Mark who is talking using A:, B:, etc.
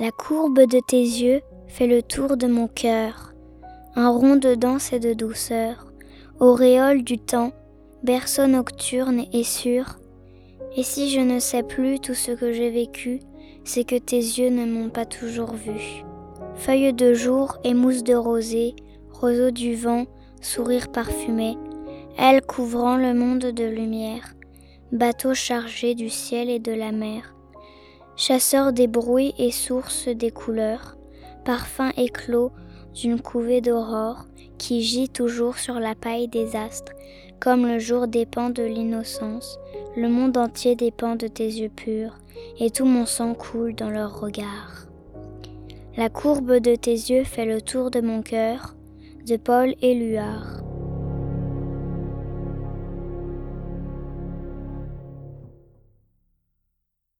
A: La courbe de tes yeux fait le tour de mon cœur, un rond de danse et de douceur, auréole du temps, berceau nocturne et sûr. Et si je ne sais plus tout ce que j'ai vécu, c'est que tes yeux ne m'ont pas toujours vu. Feuilles de jour et mousse de rosée, roseau du vent, sourire parfumé, elle couvrant le monde de lumière, bateau chargé du ciel et de la mer, chasseur des bruits et source des couleurs, parfum éclos d'une couvée d'aurore qui gît toujours sur la paille des astres, comme le jour dépend de l'innocence, le monde entier dépend de tes yeux purs, et tout mon sang coule dans leurs regards. La courbe de tes yeux fait le tour de mon cœur, de Paul Éluard.